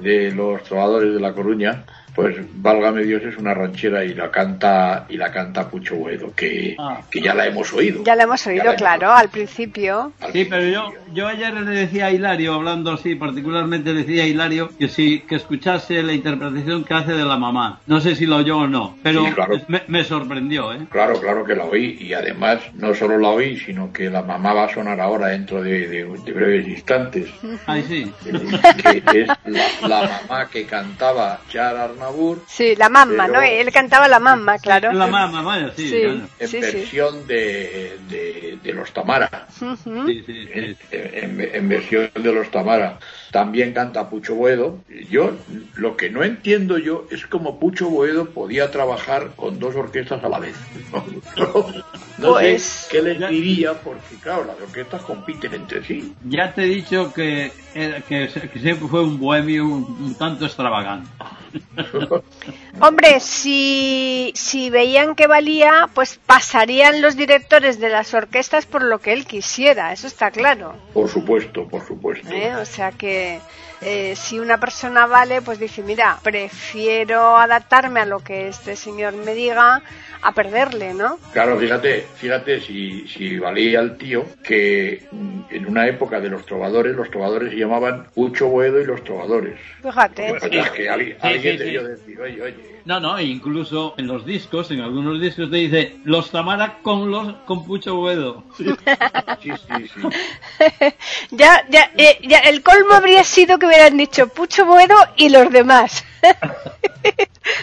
de los trovadores de La Coruña. Pues válgame Dios es una ranchera y la canta y la canta Pucho Buedo, que, Ah. que ya la hemos oído. Ya lo hemos oído, la claro, al principio. Al Sí, pero yo, yo ayer le decía a Hilario, hablando así, particularmente le decía a Hilario que si que escuchase la interpretación que hace de la mamá. No sé si lo oyó o no, pero Sí, claro. me, me sorprendió, ¿eh? Claro, claro que la oí y además no solo la oí, sino que la mamá va a sonar ahora dentro de, de- de breves instantes. Ay, sí. que es la, la mamá que cantaba Char Sí, la mamá, Pero- ¿no? Él cantaba la mamá, claro. La mamá, vaya, sí. Sí. claro. en Sí, sí. versión de, de, de los Tamara. Ujú. Sí, sí, sí. En, en- en versión de los Tamara. También canta Pucho Boedo. Yo, lo que no entiendo yo es cómo Pucho Boedo podía trabajar con dos orquestas a la vez. No, Pues- sé qué les diría, porque claro, las orquestas compiten entre sí. Ya te he dicho que, era- que, siempre fue un bohemio un, un tanto extravagante. Hombre, si, si veían que valía, pues pasarían los directores de las orquestas por lo que él quisiera, eso está claro. Por supuesto, por supuesto. ¿eh? O sea que eh, si una persona vale, pues dice, mira, prefiero adaptarme a lo que este señor me diga a perderle, ¿no? Claro, fíjate, fíjate si, si valía el tío que mm, en una época de los trovadores, los trovadores se llamaban Pucho Boedo y los trovadores. Fíjate. Pues es que alguien, Sí, alguien sí, debió sí. decir, oye, oye, No, no, e incluso en los discos, en algunos discos te dice los Tamara con los con Pucho Boedo. sí, sí, sí. ya, ya, eh, ya, el colmo habría sido que hubieran dicho Pucho Boedo y los demás.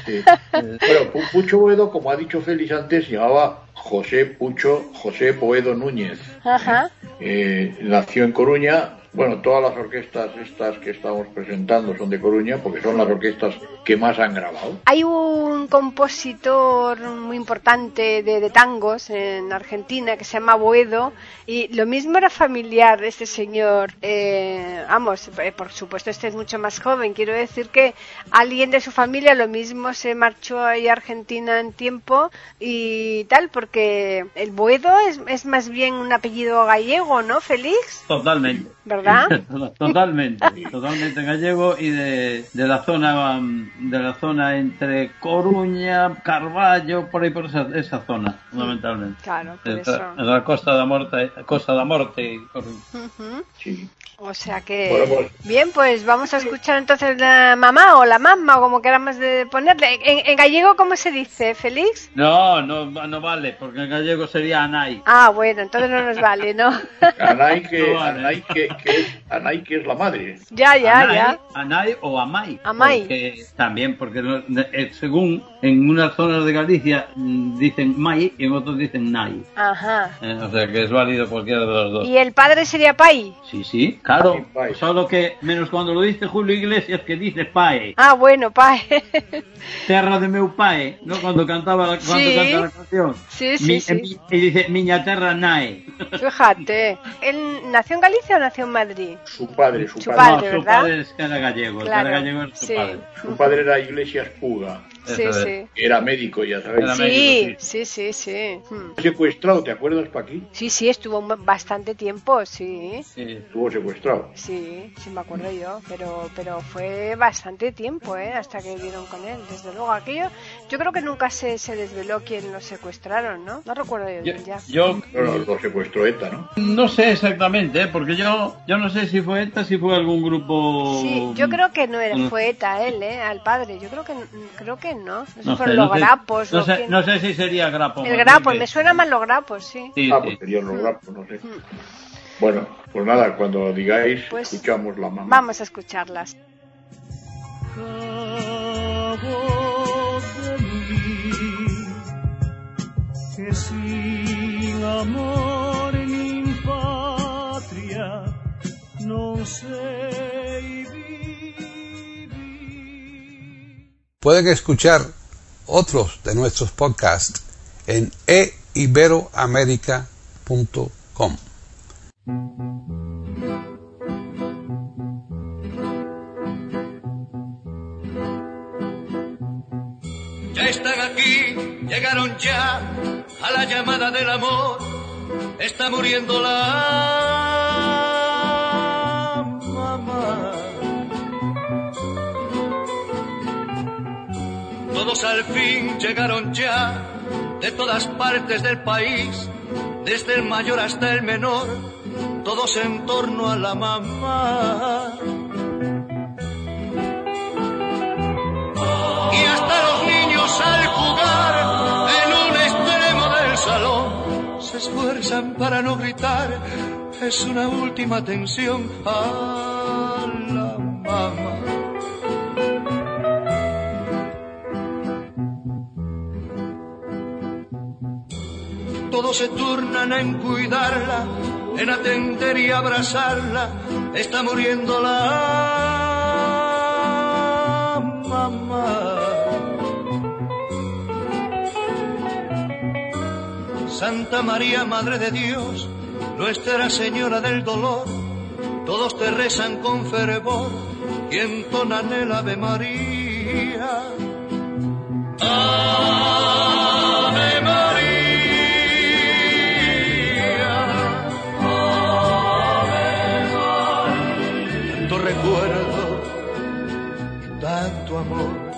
sí. Bueno, Pu- Pucho Boedo, como ha dicho Félix antes, se llamaba José Pucho, José Boedo Núñez. Ajá. Eh, nació en Coruña. Bueno, todas las orquestas estas que estamos presentando son de Coruña porque son las orquestas que más han grabado. Hay un compositor muy importante de, de tangos en Argentina que se llama Boedo y lo mismo era familiar de este señor. Eh, vamos, eh, por supuesto este es mucho más joven. Quiero decir que alguien de su familia lo mismo se marchó ahí a Argentina en tiempo y tal, porque el Boedo es, es más bien un apellido gallego, ¿no, Félix? Totalmente. ¿Verdad? Totalmente, totalmente gallego y de, de la zona um, de la zona entre Coruña, Carballo, por ahí por esa, esa zona, fundamentalmente. Claro, por eso. la, en la Costa da Morte, Costa da Morte y Coruña. Ujú. Sí. O sea que Bueno, pues- bien, pues vamos a escuchar entonces la mamá o la mamá o como queramos de ponerle. En, en gallego cómo se dice, Félix? No, no, no vale, porque en gallego sería Anay. Ah, bueno, entonces no nos vale, ¿no? Anay que, No vale. Anay que, que es, Anay que es la madre. ya, ya, Anay, ya. Anay o Amay. Amay. Porque, también, porque no- eh, según en unas zonas de Galicia mm, dicen May y en otros dicen Nay. Ajá. Eh, o sea que es válido cualquiera de los dos. ¿Y el padre sería Pai? Sí, sí, claro. Pai. Solo que, menos cuando lo dice Julio Iglesias, que dice Pae. Ah, bueno, Pai. Terra de meu pae, ¿no? Cuando cantaba la, cuando Sí. canta la canción. Sí, sí, Mi- sí. mi- y dice, miña terra nae. Fíjate. ¿Él nació en Galicia o nació en Madrid? Su padre, su, Su padre. No, su ¿verdad? padre es que era gallego. Claro, era gallego era su sí. padre. Su padre era Iglesias Puga. Sí, sí. que Era médico, ya sabes. Era Sí, médico, sí, sí, sí. Hmm. Secuestrado, ¿te acuerdas, Paqui? Sí, sí, estuvo bastante tiempo, sí. Sí. Estuvo secuestrado. Sí, sí me acuerdo yo, pero pero fue bastante tiempo, ¿eh? Hasta que dieron con él. Desde luego, aquello, yo creo que nunca se, se desveló quién lo secuestraron, ¿no? No recuerdo yo Yo, bien ya. yo Bueno, lo secuestró ETA, ¿no? no sé exactamente, ¿eh? porque yo yo no sé si fue esta, si fue algún grupo... Sí, yo creo que no era, Mm. fue ETA él, ¿eh? Al padre. Yo creo que creo que no. No sé si No fueron sé, los no sé- grapos no sé, quién. no sé si sería grapo. El grapo, me suena más los grapos, sí. Sí, Ah, sí. pues serían los rapos, no sé. Bueno, pues nada, cuando digáis, Pues- escuchamos la mamá. Vamos a escucharlas. Cabo Pueden escuchar otros de nuestros podcasts en eiberoamerica.com. llegaron ya a la llamada del amor. Está muriendo la mamá. Todos al fin llegaron ya de todas partes del país, desde el mayor hasta el menor, todos en torno a la mamá. Para no gritar, es una última tensión a la mamá. Todos se turnan en cuidarla, en atender y abrazarla. Está muriendo la Santa María, Madre de Dios, Nuestra Señora del Dolor, todos te rezan con fervor y entonan el Ave María. Ave María. Tanto recuerdo tanto amor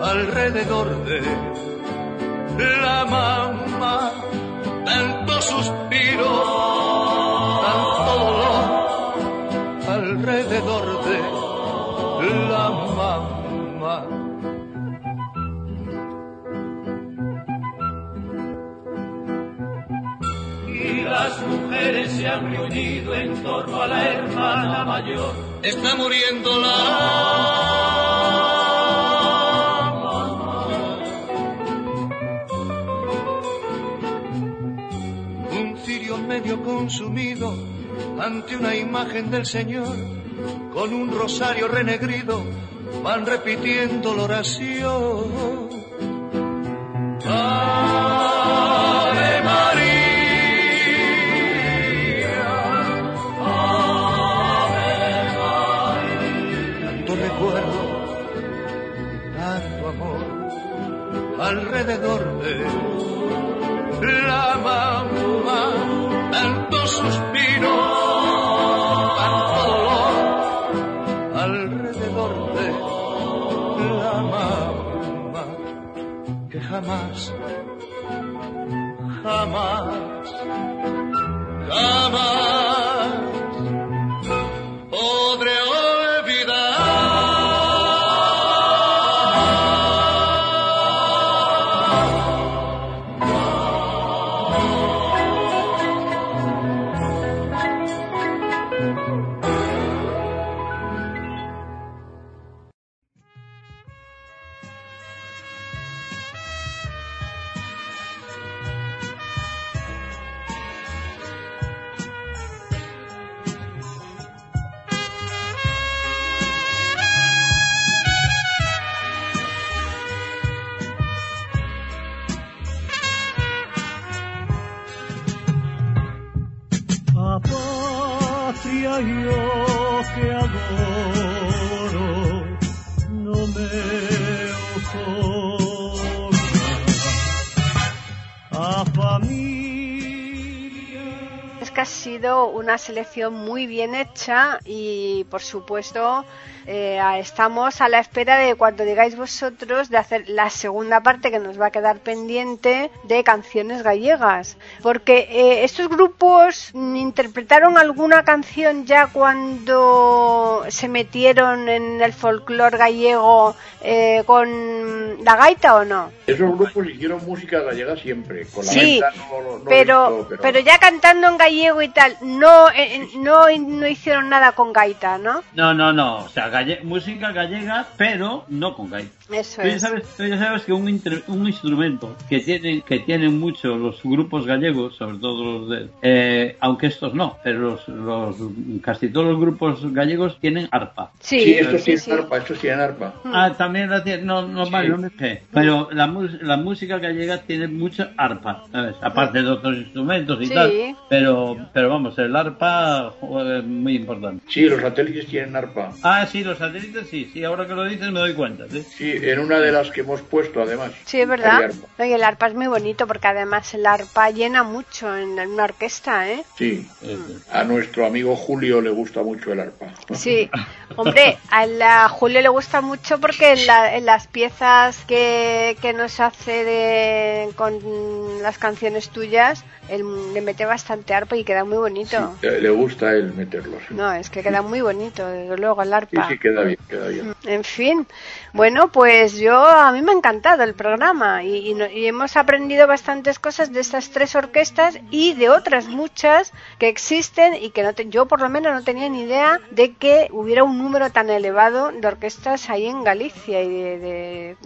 alrededor de la mamá, han reunido en torno a la hermana mayor. Está muriendo la Un cirio medio consumido ante una imagen del Señor con un rosario renegrido van repitiendo la oración. Ave alrededor de la mamá, tanto suspiro, tanto dolor. Alrededor de la mamá, que jamás, jamás, jamás una selección muy bien hecha y por supuesto eh, estamos a la espera de cuando digáis vosotros de hacer la segunda parte que nos va a quedar pendiente de canciones gallegas. Porque eh, estos grupos interpretaron alguna canción ya cuando se metieron en el folclore gallego eh, con la gaita o no. Esos grupos hicieron música gallega siempre, con la Sí, gaita no- pero, visto, pero ya cantando en gallego y tal, no, eh, no, no hicieron nada con gaita, ¿no? No, no, no. O sea, música gallega, pero no con gaita. Eso Tú ya es. sabes, tú ya sabes que un, inter- un instrumento que tienen, que tienen mucho los grupos gallegos, sobre todo los de, eh, aunque estos no, pero los, los, casi todos los grupos gallegos tienen arpa. Sí, Sí, estos sí, tienen sí. arpa, estos tienen arpa. Ah, también la tiene, no, no, Sí. vale, no me sé. Pero la, la música gallega tiene mucha arpa, ¿sabes? Aparte de otros instrumentos y Sí. tal. Pero, pero vamos, el arpa es muy importante. Sí, los satélites tienen arpa. Ah, sí, los satélites sí, sí, ahora que lo dices me doy cuenta, ¿sí? En una de las que hemos puesto, además. Sí, es verdad. Hay arpa. Oye, el arpa es muy bonito porque además el arpa llena mucho en una orquesta, ¿eh? Sí, a nuestro amigo Julio le gusta mucho el arpa. Sí. Hombre, a la Julio le gusta mucho porque en, la- en las piezas que, que nos hace de, con las canciones tuyas, él le mete bastante arpa y queda muy bonito. Le gusta él meterlos. No, es que queda muy bonito, desde luego, el sí, arpa. sí, queda bien, queda bien. En fin, bueno, pues yo a mí me ha encantado el programa y, y no- y hemos aprendido bastantes cosas de estas tres orquestas y de otras muchas que existen y que no te- yo por lo menos no tenía ni idea de que hubiera un número tan elevado de orquestas ahí en Galicia y de, de-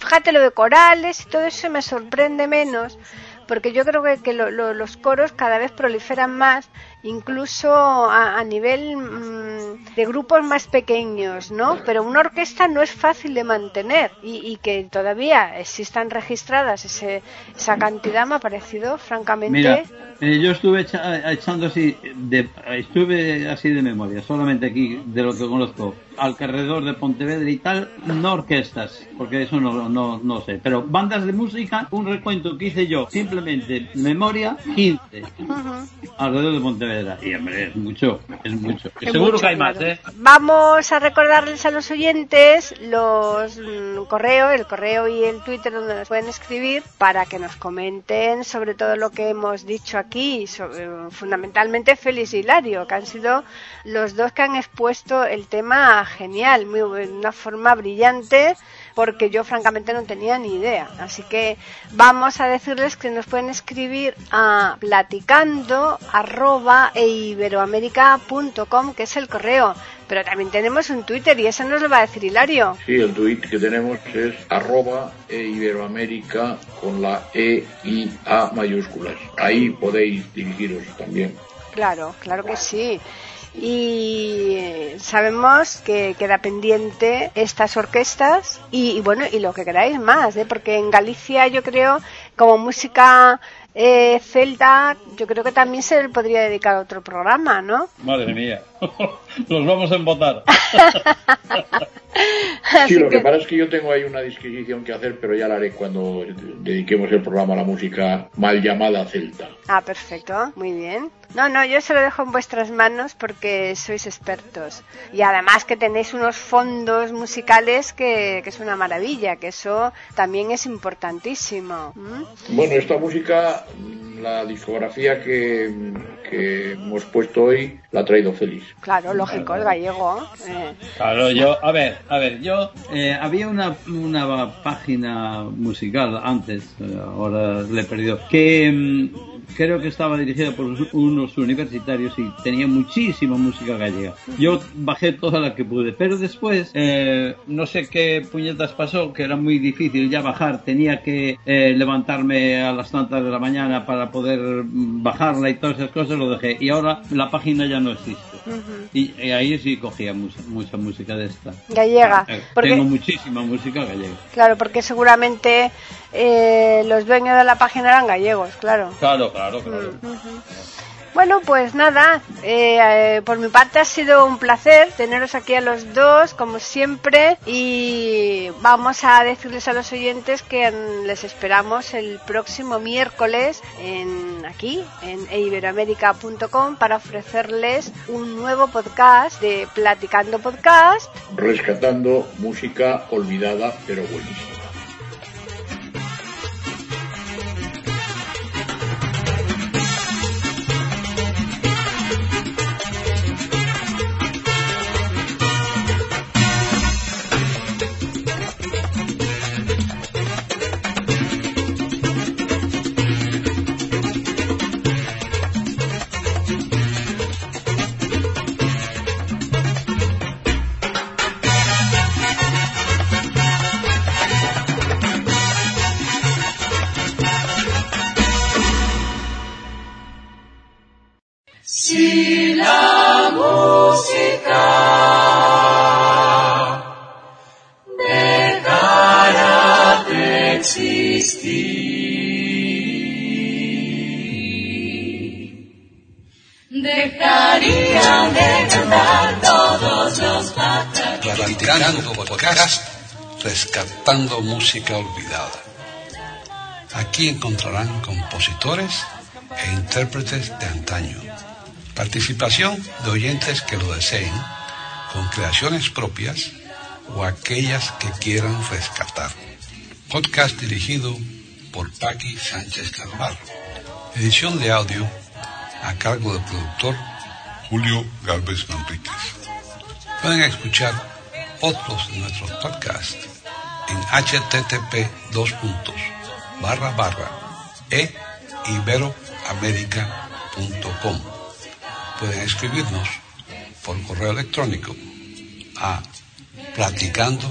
fíjate lo de corales y todo eso me sorprende menos porque yo creo que, que lo- lo- los coros cada vez proliferan más, incluso a, a nivel mm, de grupos más pequeños, ¿no? Pero una orquesta no es fácil de mantener y, y que todavía existan registradas ese, esa cantidad me ha parecido francamente... Mira, eh, yo estuve echa- echando así, de, estuve así de memoria, solamente aquí de lo que conozco, alrededor de Pontevedra y tal, no orquestas, porque eso no, no, no sé, pero bandas de música, un recuento que hice yo, simplemente memoria, 15, Ujú. alrededor de Pontevedra. Y hombre, es mucho, es mucho. Es Seguro mucho, que hay claro. más, ¿eh? Vamos a recordarles a los oyentes los mm, correos, el correo y el Twitter donde nos pueden escribir para que nos comenten sobre todo lo que hemos dicho aquí, sobre- fundamentalmente Félix y Hilario, que han sido los dos que han expuesto el tema genial, muy, una forma brillante porque yo francamente no tenía ni idea. Así que vamos a decirles que nos pueden escribir a platicando arroba e iberoamérica.com, que es el correo. Pero también tenemos un Twitter y eso nos lo va a decir Hilario. Sí, el tweet que tenemos es arroba e iberoamérica con la E y A mayúsculas. Ahí podéis dirigiros también. Claro, claro que sí. Y eh, sabemos que queda pendiente estas orquestas y, y bueno, y lo que queráis más, ¿eh? porque en Galicia yo creo, como música eh, celta, yo creo que también se podría dedicar otro programa, ¿no? Madre mía, nos vamos a embotar. Sí, lo que que- pasa es que yo tengo ahí una disquisición que hacer, pero ya la haré cuando dediquemos el programa a la música mal llamada celta. Ah, perfecto, muy bien. No, no, yo se lo dejo en vuestras manos porque sois expertos. Y además que tenéis unos fondos musicales que, que es una maravilla, que eso también es importantísimo. ¿m? Bueno, esta música, la discografía que, que hemos puesto hoy, la ha traído Félix. Claro, lógico, el gallego. eh. Claro, yo, a ver, a ver, yo, eh, había una, una página musical antes, eh, ahora le he perdido, que mm, creo que estaba dirigida por unos universitarios y tenía muchísima música gallega. Yo bajé toda la que pude, pero después, eh, no sé qué puñetas pasó, que era muy difícil ya bajar, tenía que levantarme a las tantas de la mañana para poder mm, bajarla y todas esas cosas, lo dejé. Y ahora la página ya no existe. Y, y ahí sí cogía mucha, mucha música de esta. Gallega. Eh, Porque, Tengo muchísima música gallega. claro, porque seguramente eh, los dueños de la página eran gallegos, claro. Claro, claro, claro. Bueno, pues nada, eh, eh, por mi parte ha sido un placer teneros aquí a los dos, como siempre, y vamos a decirles a los oyentes que les esperamos el próximo miércoles en aquí, en eiberoamerica.com, para ofrecerles un nuevo podcast de Platicando Podcast. Rescatando música olvidada pero buenísima. Existir, dejaría de cantar todos los. Platicando podcast, rescatando música olvidada. Aquí encontrarán compositores e intérpretes de antaño. Participación de oyentes que lo deseen, con creaciones propias o aquellas que quieran rescatar. Podcast dirigido por Paqui Sánchez Carvalho. Edición de audio a cargo del productor Julio Galvez Manríquez. Pueden escuchar otros de nuestros podcasts en http dos barra barra e. Pueden escribirnos por correo electrónico a platicando